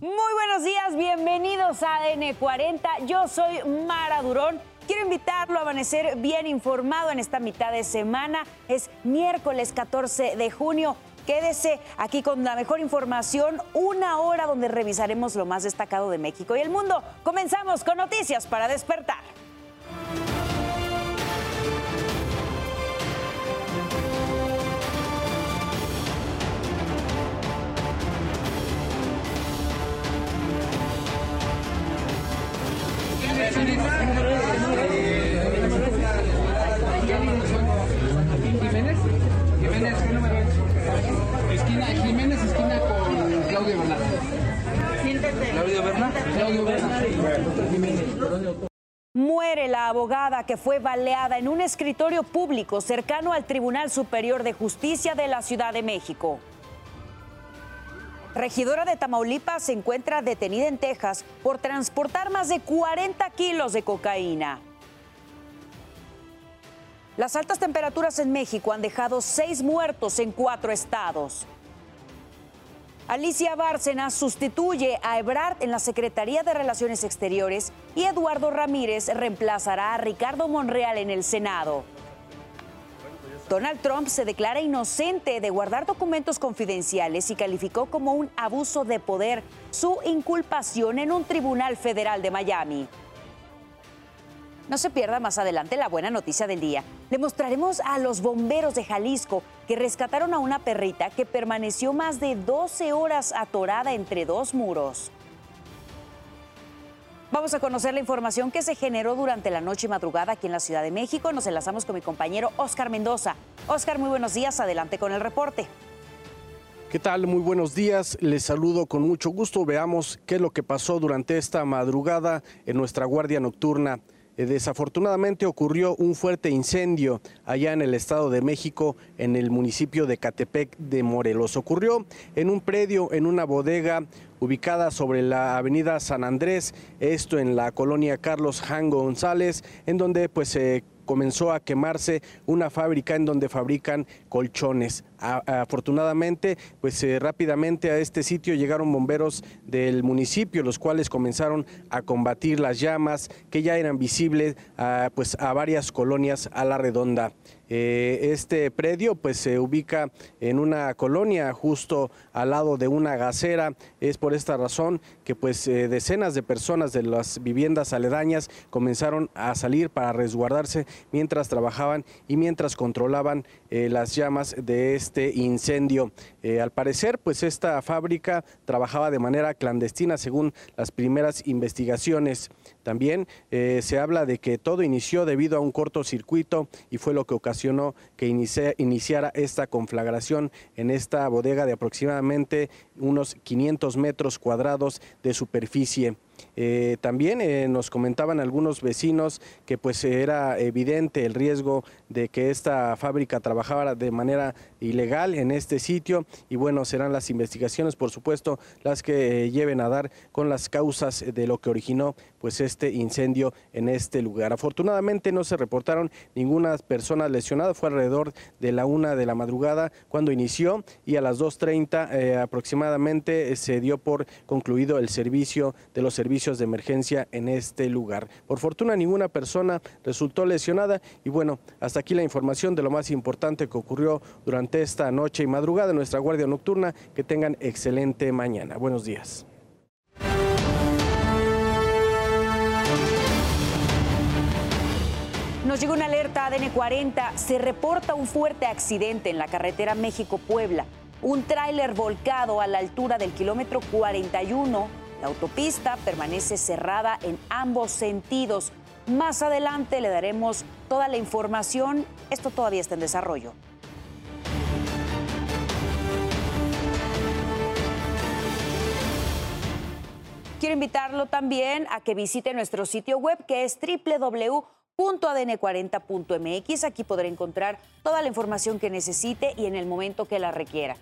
Muy buenos días, bienvenidos a ADN 40. Yo soy Mara Durón. Quiero invitarlo a amanecer bien informado en esta mitad de semana. Es miércoles 14 de junio. Quédese aquí con la mejor información, una hora donde revisaremos lo más destacado de México y el mundo. Comenzamos con noticias para despertar. Abogada que fue baleada en un escritorio público cercano al Tribunal Superior de Justicia de la Ciudad de México. Regidora de Tamaulipas se encuentra detenida en Texas por transportar más de 40 kilos de cocaína. Las altas temperaturas en México han dejado seis muertos en cuatro estados. Alicia Bárcena sustituye a Ebrard en la Secretaría de Relaciones Exteriores y Eduardo Ramírez reemplazará a Ricardo Monreal en el Senado. Donald Trump se declara inocente de guardar documentos confidenciales y calificó como un abuso de poder su inculpación en un tribunal federal de Miami. No se pierda más adelante la buena noticia del día. Le mostraremos a los bomberos de Jalisco que rescataron a una perrita que permaneció más de 12 horas atorada entre dos muros. Vamos a conocer la información que se generó durante la noche y madrugada aquí en la Ciudad de México. Nos enlazamos con mi compañero Oscar Mendoza. Oscar, muy buenos días. Adelante con el reporte. ¿Qué tal? Muy buenos días. Les saludo con mucho gusto. Veamos qué es lo que pasó durante esta madrugada en nuestra guardia nocturna. Eh, Desafortunadamente ocurrió un fuerte incendio allá en el Estado de México, en el municipio de Catepec de Morelos. Ocurrió en un predio, en una bodega ubicada sobre la avenida San Andrés, esto en la colonia Carlos Jango González, en donde pues se comenzó a quemarse una fábrica en donde fabrican colchones. Afortunadamente, pues eh, rápidamente a este sitio llegaron bomberos del municipio, los cuales comenzaron a combatir las llamas que ya eran visibles a, pues, a varias colonias a la redonda. Eh, este predio pues se ubica en una colonia justo al lado de una gasera. Es por esta razón que pues eh, decenas de personas de las viviendas aledañas comenzaron a salir para resguardarse mientras trabajaban y mientras controlaban las llamas de este incendio. Eh, al parecer pues esta fábrica trabajaba de manera clandestina según las primeras investigaciones. También eh, se habla de que todo inició debido a un cortocircuito y fue lo que ocasionó que iniciara esta conflagración en esta bodega de aproximadamente unos 500 metros cuadrados de superficie. Eh, también eh, nos comentaban algunos vecinos que pues era evidente el riesgo de que esta fábrica trabajara de manera ilegal en este sitio. Y bueno, serán las investigaciones por supuesto las que lleven a dar con las causas de lo que originó pues este incendio en este lugar. Afortunadamente no se reportaron ninguna persona lesionada, fue alrededor de la una de la madrugada cuando inició y a las 2.30 eh, aproximadamente se dio por concluido el servicio de los servicios de emergencia en este lugar. Por fortuna ninguna persona resultó lesionada y bueno, hasta aquí la información de lo más importante que ocurrió durante esta noche y madrugada en nuestra guardia nocturna. Que tengan excelente mañana. Buenos días. Nos llegó una alerta ADN 40. Se reporta un fuerte accidente en la carretera México-Puebla. Un tráiler volcado a la altura del kilómetro 41. La autopista permanece cerrada en ambos sentidos. Más adelante le daremos toda la información. Esto todavía está en desarrollo. Quiero invitarlo también a que visite nuestro sitio web que es www.adn40.mx. Aquí podrá encontrar toda la información que necesite y en el momento que la requiera.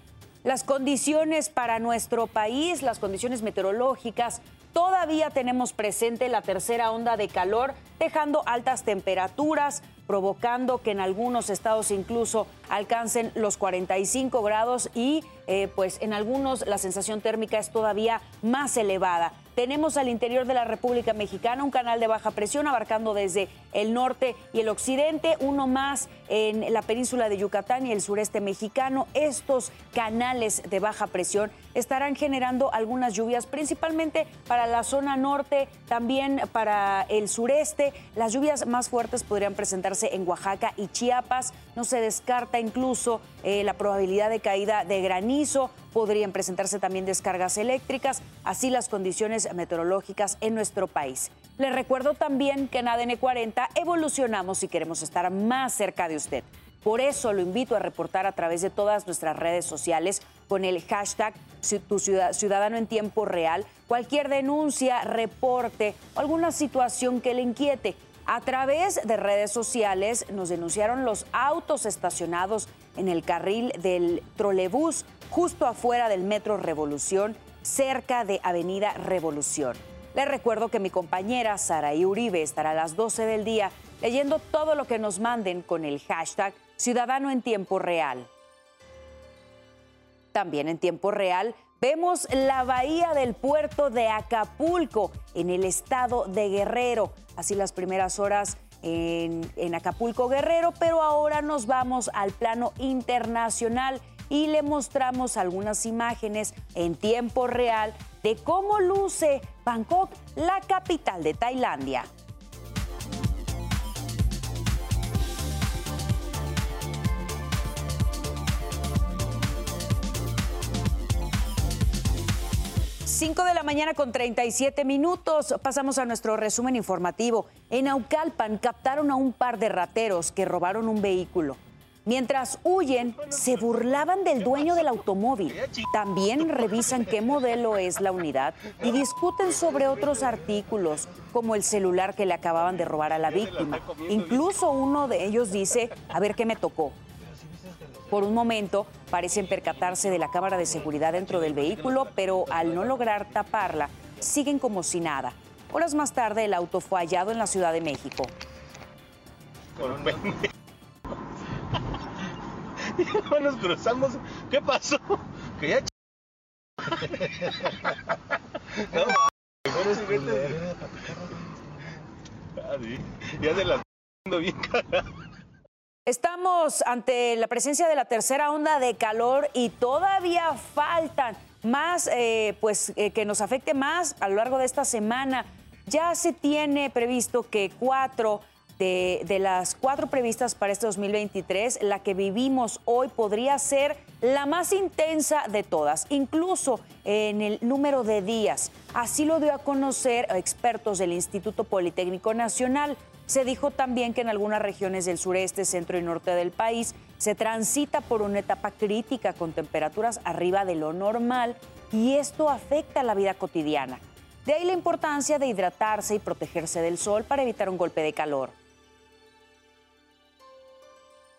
Las condiciones para nuestro país, las condiciones meteorológicas, todavía tenemos presente la tercera onda de calor, dejando altas temperaturas, provocando que en algunos estados incluso alcancen los 45 grados y eh, pues en algunos la sensación térmica es todavía más elevada. Tenemos al interior de la República Mexicana un canal de baja presión abarcando desde el norte y el occidente, uno más en la península de Yucatán y el sureste mexicano. Estos canales de baja presión estarán generando algunas lluvias, principalmente para la zona norte, también para el sureste. Las lluvias más fuertes podrían presentarse en Oaxaca y Chiapas. No se descarta incluso eh, la probabilidad de caída de granizo podrían presentarse también descargas eléctricas, así las condiciones meteorológicas en nuestro país. Les recuerdo también que en ADN 40 evolucionamos y queremos estar más cerca de usted. Por eso lo invito a reportar a través de todas nuestras redes sociales con el hashtag tu ciudadano en tiempo real cualquier denuncia, reporte o alguna situación que le inquiete. A través de redes sociales nos denunciaron los autos estacionados en el carril del trolebús justo afuera del Metro Revolución, cerca de Avenida Revolución. Les recuerdo que mi compañera Saraí Uribe estará a las 12 del día leyendo todo lo que nos manden con el hashtag Ciudadano en Tiempo Real. También en tiempo real Vemos la bahía del puerto de Acapulco en el estado de Guerrero. Así las primeras horas en, Acapulco Guerrero, pero ahora nos vamos al plano internacional y le mostramos algunas imágenes en tiempo real de cómo luce Bangkok, la capital de Tailandia. 5 de la mañana con 37 minutos. Pasamos a nuestro resumen informativo. En Aucalpan captaron a un par de rateros que robaron un vehículo. Mientras huyen, se burlaban del dueño del automóvil. También revisan qué modelo es la unidad y discuten sobre otros artículos, como el celular que le acababan de robar a la víctima. Incluso uno de ellos dice, a ver qué me tocó. Por un momento parecen percatarse de la cámara de seguridad dentro del vehículo, pero al no lograr taparla, siguen como si nada. Horas más tarde, el auto fue hallado en la Ciudad de México. nos cruzamos. ¿Qué pasó? Que ya. ya se la bien Estamos ante la presencia de la tercera onda de calor y todavía faltan más, eh, pues eh, que nos afecte más a lo largo de esta semana. Ya se tiene previsto que cuatro de, de, las cuatro previstas para este 2023, la que vivimos hoy podría ser la más intensa de todas, incluso en el número de días. Así lo dio a conocer expertos del Instituto Politécnico Nacional. Se dijo también que en algunas regiones del sureste, centro y norte del país se transita por una etapa crítica con temperaturas arriba de lo normal y esto afecta la vida cotidiana. De ahí la importancia de hidratarse y protegerse del sol para evitar un golpe de calor.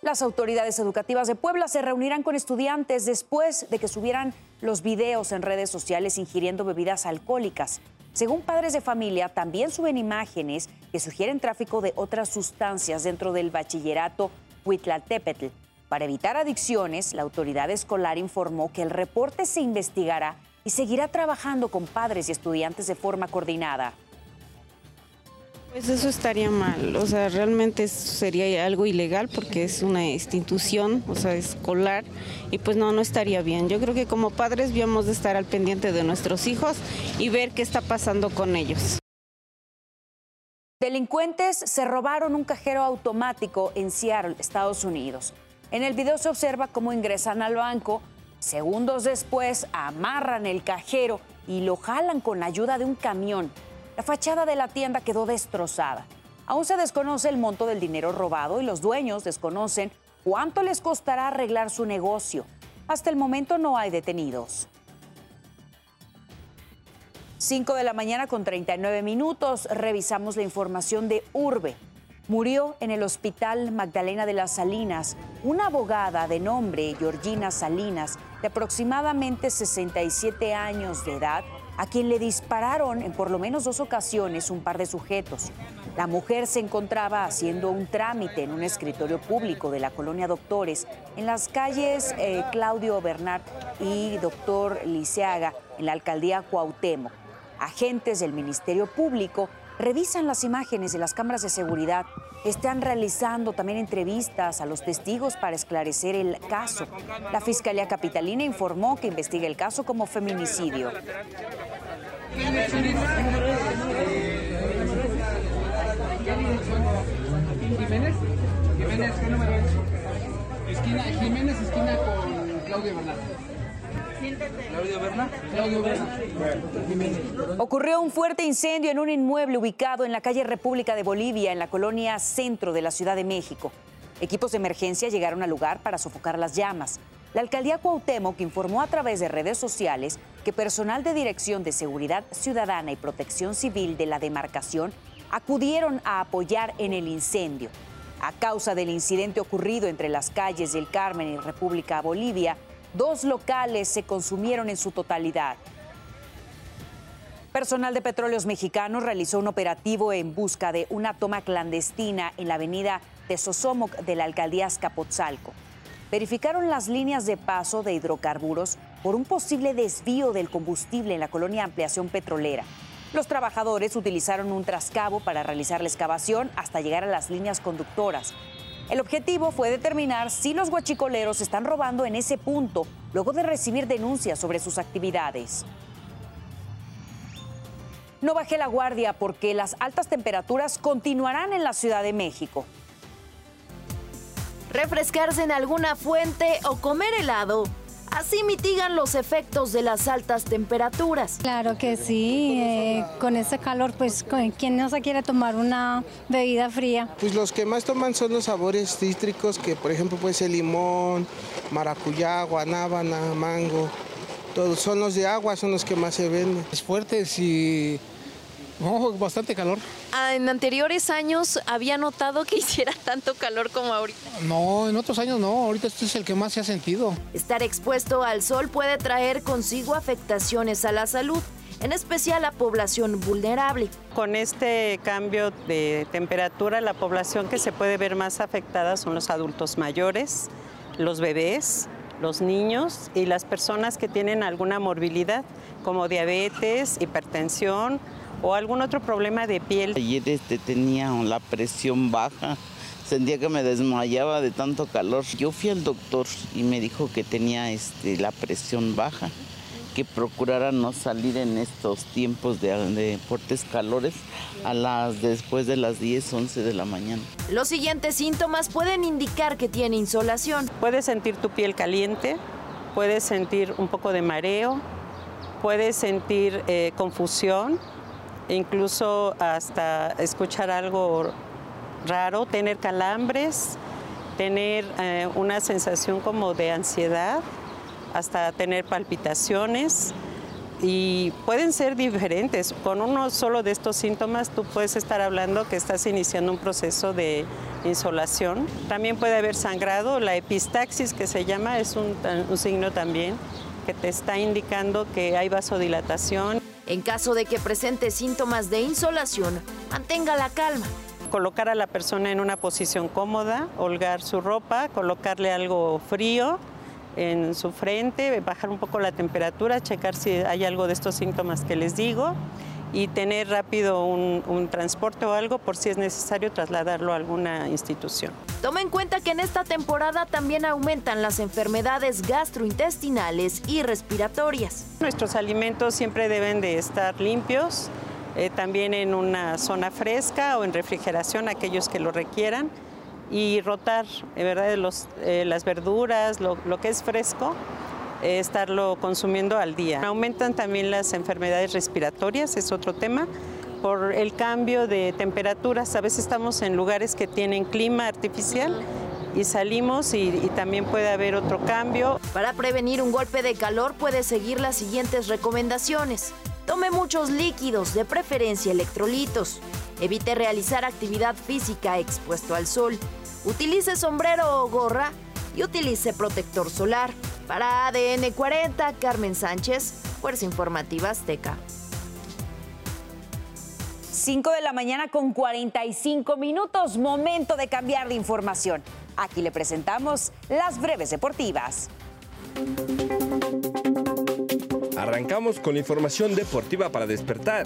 Las autoridades educativas de Puebla se reunirán con estudiantes después de que subieran los videos en redes sociales ingiriendo bebidas alcohólicas. Según padres de familia, también suben imágenes que sugieren tráfico de otras sustancias dentro del bachillerato Huitlaltépetl. Para evitar adicciones, la autoridad escolar informó que el reporte se investigará y seguirá trabajando con padres y estudiantes de forma coordinada. Pues eso estaría mal, o sea, realmente sería algo ilegal porque es una institución, o sea, escolar, y pues no, no estaría bien. Yo creo que como padres debemos de estar al pendiente de nuestros hijos y ver qué está pasando con ellos. Delincuentes se robaron un cajero automático en Seattle, Estados Unidos. En el video se observa cómo ingresan al banco, segundos después amarran el cajero y lo jalan con ayuda de un camión. La fachada de la tienda quedó destrozada. Aún se desconoce el monto del dinero robado y los dueños desconocen cuánto les costará arreglar su negocio. Hasta el momento no hay detenidos. 5 de la mañana con 39 minutos revisamos la información de Urbe. Murió en el hospital Magdalena de las Salinas una abogada de nombre Georgina Salinas, de aproximadamente 67 años de edad, a quien le dispararon en por lo menos dos ocasiones un par de sujetos. La mujer se encontraba haciendo un trámite en un escritorio público de la colonia Doctores en las calles eh, Claudio Bernard y Doctor Liceaga en la alcaldía Cuauhtémoc. Agentes del Ministerio Público revisan las imágenes de las cámaras de seguridad. Están realizando también entrevistas a los testigos para esclarecer el caso. La Fiscalía Capitalina informó que investiga el caso como feminicidio. Jiménez, Jiménez, ¿qué número es? Esquina, Jiménez, esquina con Claudio Bernal. Ocurrió un fuerte incendio en un inmueble ubicado en la calle República de Bolivia, en la colonia centro de la Ciudad de México. Equipos de emergencia llegaron al lugar para sofocar las llamas. La alcaldía Cuauhtémoc informó a través de redes sociales que personal de Dirección de Seguridad Ciudadana y Protección Civil de la demarcación acudieron a apoyar en el incendio. A causa del incidente ocurrido entre las calles del Carmen y República Bolivia, dos locales se consumieron en su totalidad. Personal de Petróleos Mexicanos realizó un operativo en busca de una toma clandestina en la avenida Tezosomoc de la alcaldía Azcapotzalco. Verificaron las líneas de paso de hidrocarburos por un posible desvío del combustible en la colonia Ampliación Petrolera. Los trabajadores utilizaron un trascabo para realizar la excavación hasta llegar a las líneas conductoras. El objetivo fue determinar si los guachicoleros están robando en ese punto luego de recibir denuncias sobre sus actividades. No bajé la guardia porque las altas temperaturas continuarán en la Ciudad de México. Refrescarse en alguna fuente o comer helado Así mitigan los efectos de las altas temperaturas. Claro que sí, eh, con este calor, pues, ¿quién no se quiere tomar una bebida fría? Pues los que más toman son los sabores cítricos, que por ejemplo puede ser limón, maracuyá, guanábana, mango. Todos son los de agua, son los que más se venden. Es fuerte, y no, bastante calor. Ah, ¿En anteriores años había notado que hiciera tanto calor como ahorita? No, en otros años no, ahorita este es el que más se ha sentido. Estar expuesto al sol puede traer consigo afectaciones a la salud, en especial a población vulnerable. Con este cambio de temperatura, la población que se puede ver más afectada son los adultos mayores, los bebés, los niños y las personas que tienen alguna morbilidad, como diabetes, hipertensión, o algún otro problema de piel. Ayer este, tenía la presión baja, sentía que me desmayaba de tanto calor. Yo fui al doctor y me dijo que tenía este, la presión baja, que procurara no salir en estos tiempos de, de fuertes calores a las después de las 10, 11 de la mañana. Los siguientes síntomas pueden indicar que tiene insolación. Puedes sentir tu piel caliente, puedes sentir un poco de mareo, puedes sentir eh, confusión, incluso hasta escuchar algo raro, tener calambres, tener eh, una sensación como de ansiedad, hasta tener palpitaciones y pueden ser diferentes. Con uno solo de estos síntomas tú puedes estar hablando que estás iniciando un proceso de insolación. También puede haber sangrado, la epistaxis que se llama es un, un signo también que te está indicando que hay vasodilatación. En caso de que presente síntomas de insolación, mantenga la calma. Colocar a la persona en una posición cómoda, holgar su ropa, colocarle algo frío en su frente, bajar un poco la temperatura, checar si hay algo de estos síntomas que les digo y tener rápido un, transporte o algo por si es necesario trasladarlo a alguna institución. Toma en cuenta que en esta temporada también aumentan las enfermedades gastrointestinales y respiratorias. Nuestros alimentos siempre deben de estar limpios, eh, también en una zona fresca o en refrigeración, aquellos que lo requieran, y rotar ¿verdad? Los, eh, las verduras, lo, lo que es fresco, estarlo consumiendo al día. Aumentan también las enfermedades respiratorias, es otro tema por el cambio de temperaturas. A veces estamos en lugares que tienen clima artificial y salimos y, y, también puede haber otro cambio. Para prevenir un golpe de calor puede seguir las siguientes recomendaciones. Tome muchos líquidos, de preferencia electrolitos. Evite realizar actividad física expuesto al sol. Utilice sombrero o gorra y utilice protector solar. Para ADN 40, Carmen Sánchez, Fuerza Informativa Azteca. 5 de la mañana con 45 minutos, momento de cambiar de información. Aquí le presentamos las breves deportivas. Arrancamos con la información deportiva para despertar.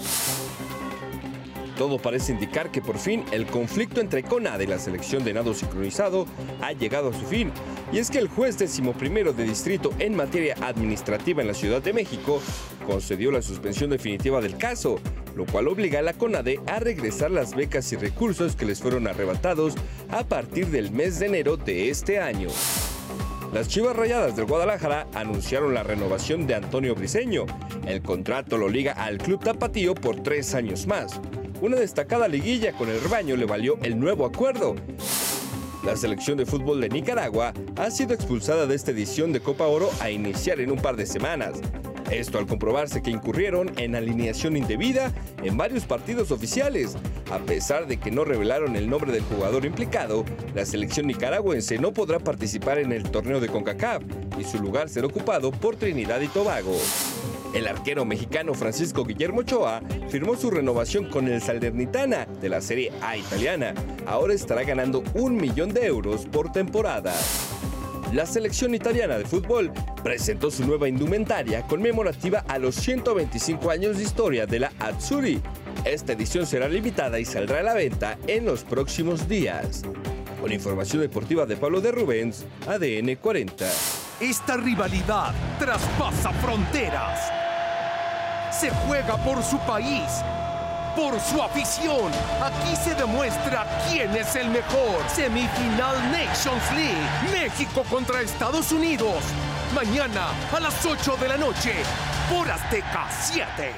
Todo parece indicar que por fin el conflicto entre CONADE y la selección de nado sincronizado ha llegado a su fin. Y es que el juez decimoprimero de distrito en materia administrativa en la Ciudad de México concedió la suspensión definitiva del caso, lo cual obliga a la CONADE a regresar las becas y recursos que les fueron arrebatados a partir del mes de enero de este año. Las Chivas Rayadas del Guadalajara anunciaron la renovación de Antonio Briseño. El contrato lo liga al club tapatío por tres años más. Una destacada liguilla con el rebaño le valió el nuevo acuerdo. La selección de fútbol de Nicaragua ha sido expulsada de esta edición de Copa Oro a iniciar en un par de semanas. Esto al comprobarse que incurrieron en alineación indebida en varios partidos oficiales. A pesar de que no revelaron el nombre del jugador implicado, la selección nicaragüense no podrá participar en el torneo de CONCACAF y su lugar será ocupado por Trinidad y Tobago. El arquero mexicano Francisco Guillermo Ochoa firmó su renovación con el Salernitana de la Serie A italiana. Ahora estará ganando un millón de euros por temporada. La selección italiana de fútbol presentó su nueva indumentaria conmemorativa a los 125 años de historia de la Azzurri. Esta edición será limitada y saldrá a la venta en los próximos días. Con información deportiva de Pablo de Rubens, ADN 40. Esta rivalidad traspasa fronteras. Se juega por su país, por su afición. Aquí se demuestra quién es el mejor. Semifinal Nations League. México contra Estados Unidos. Mañana a las 8 de la noche por Azteca 7.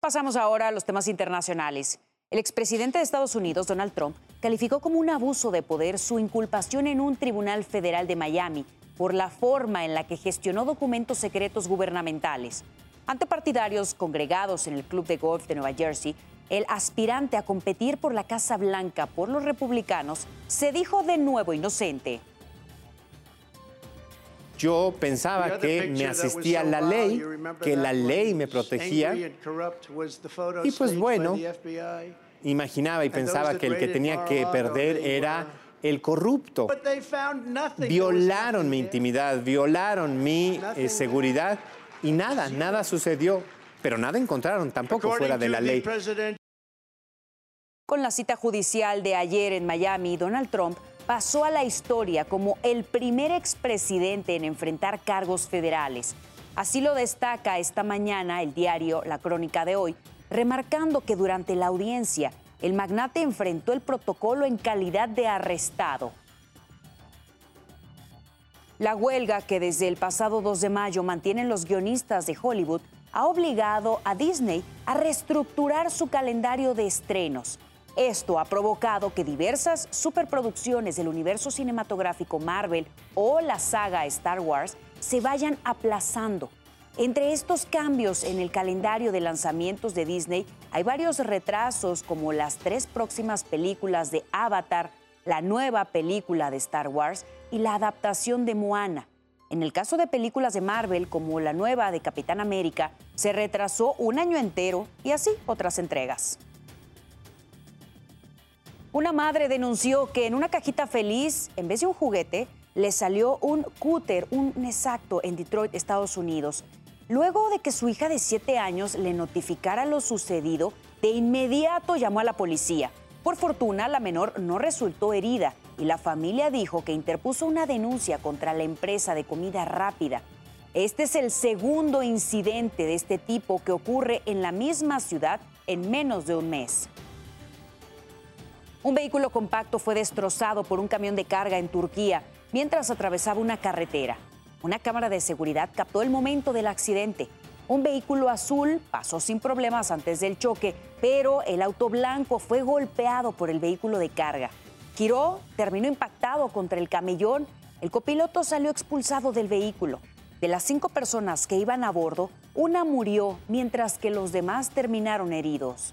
Pasamos ahora a los temas internacionales. El expresidente de Estados Unidos, Donald Trump, calificó como un abuso de poder su inculpación en un tribunal federal de Miami por la forma en la que gestionó documentos secretos gubernamentales. Ante partidarios congregados en el Club de Golf de Nueva Jersey, el aspirante a competir por la Casa Blanca por los republicanos se dijo de nuevo inocente. Yo pensaba que me asistía la ley, que la ley me protegía. Y pues bueno, imaginaba y pensaba que el que tenía que perder era el corrupto. Violaron mi intimidad, violaron mi eh, seguridad y nada, nada sucedió. Pero nada encontraron tampoco fuera de la ley. Con la cita judicial de ayer en Miami, Donald Trump pasó a la historia como el primer expresidente en enfrentar cargos federales. Así lo destaca esta mañana el diario La Crónica de hoy, remarcando que durante la audiencia el magnate enfrentó el protocolo en calidad de arrestado. La huelga que desde el pasado 2 de mayo mantienen los guionistas de Hollywood ha obligado a Disney a reestructurar su calendario de estrenos. Esto ha provocado que diversas superproducciones del universo cinematográfico Marvel o la saga Star Wars se vayan aplazando. Entre estos cambios en el calendario de lanzamientos de Disney hay varios retrasos como las tres próximas películas de Avatar, la nueva película de Star Wars y la adaptación de Moana. En el caso de películas de Marvel como la nueva de Capitán América, se retrasó un año entero y así otras entregas. Una madre denunció que en una cajita feliz, en vez de un juguete, le salió un cúter, un exacto, en Detroit, Estados Unidos. Luego de que su hija de 7 años le notificara lo sucedido, de inmediato llamó a la policía. Por fortuna, la menor no resultó herida y la familia dijo que interpuso una denuncia contra la empresa de comida rápida. Este es el segundo incidente de este tipo que ocurre en la misma ciudad en menos de un mes. Un vehículo compacto fue destrozado por un camión de carga en Turquía mientras atravesaba una carretera. Una cámara de seguridad captó el momento del accidente. Un vehículo azul pasó sin problemas antes del choque, pero el auto blanco fue golpeado por el vehículo de carga. Giró, terminó impactado contra el camellón. El copiloto salió expulsado del vehículo. De las cinco personas que iban a bordo, una murió, mientras que los demás terminaron heridos.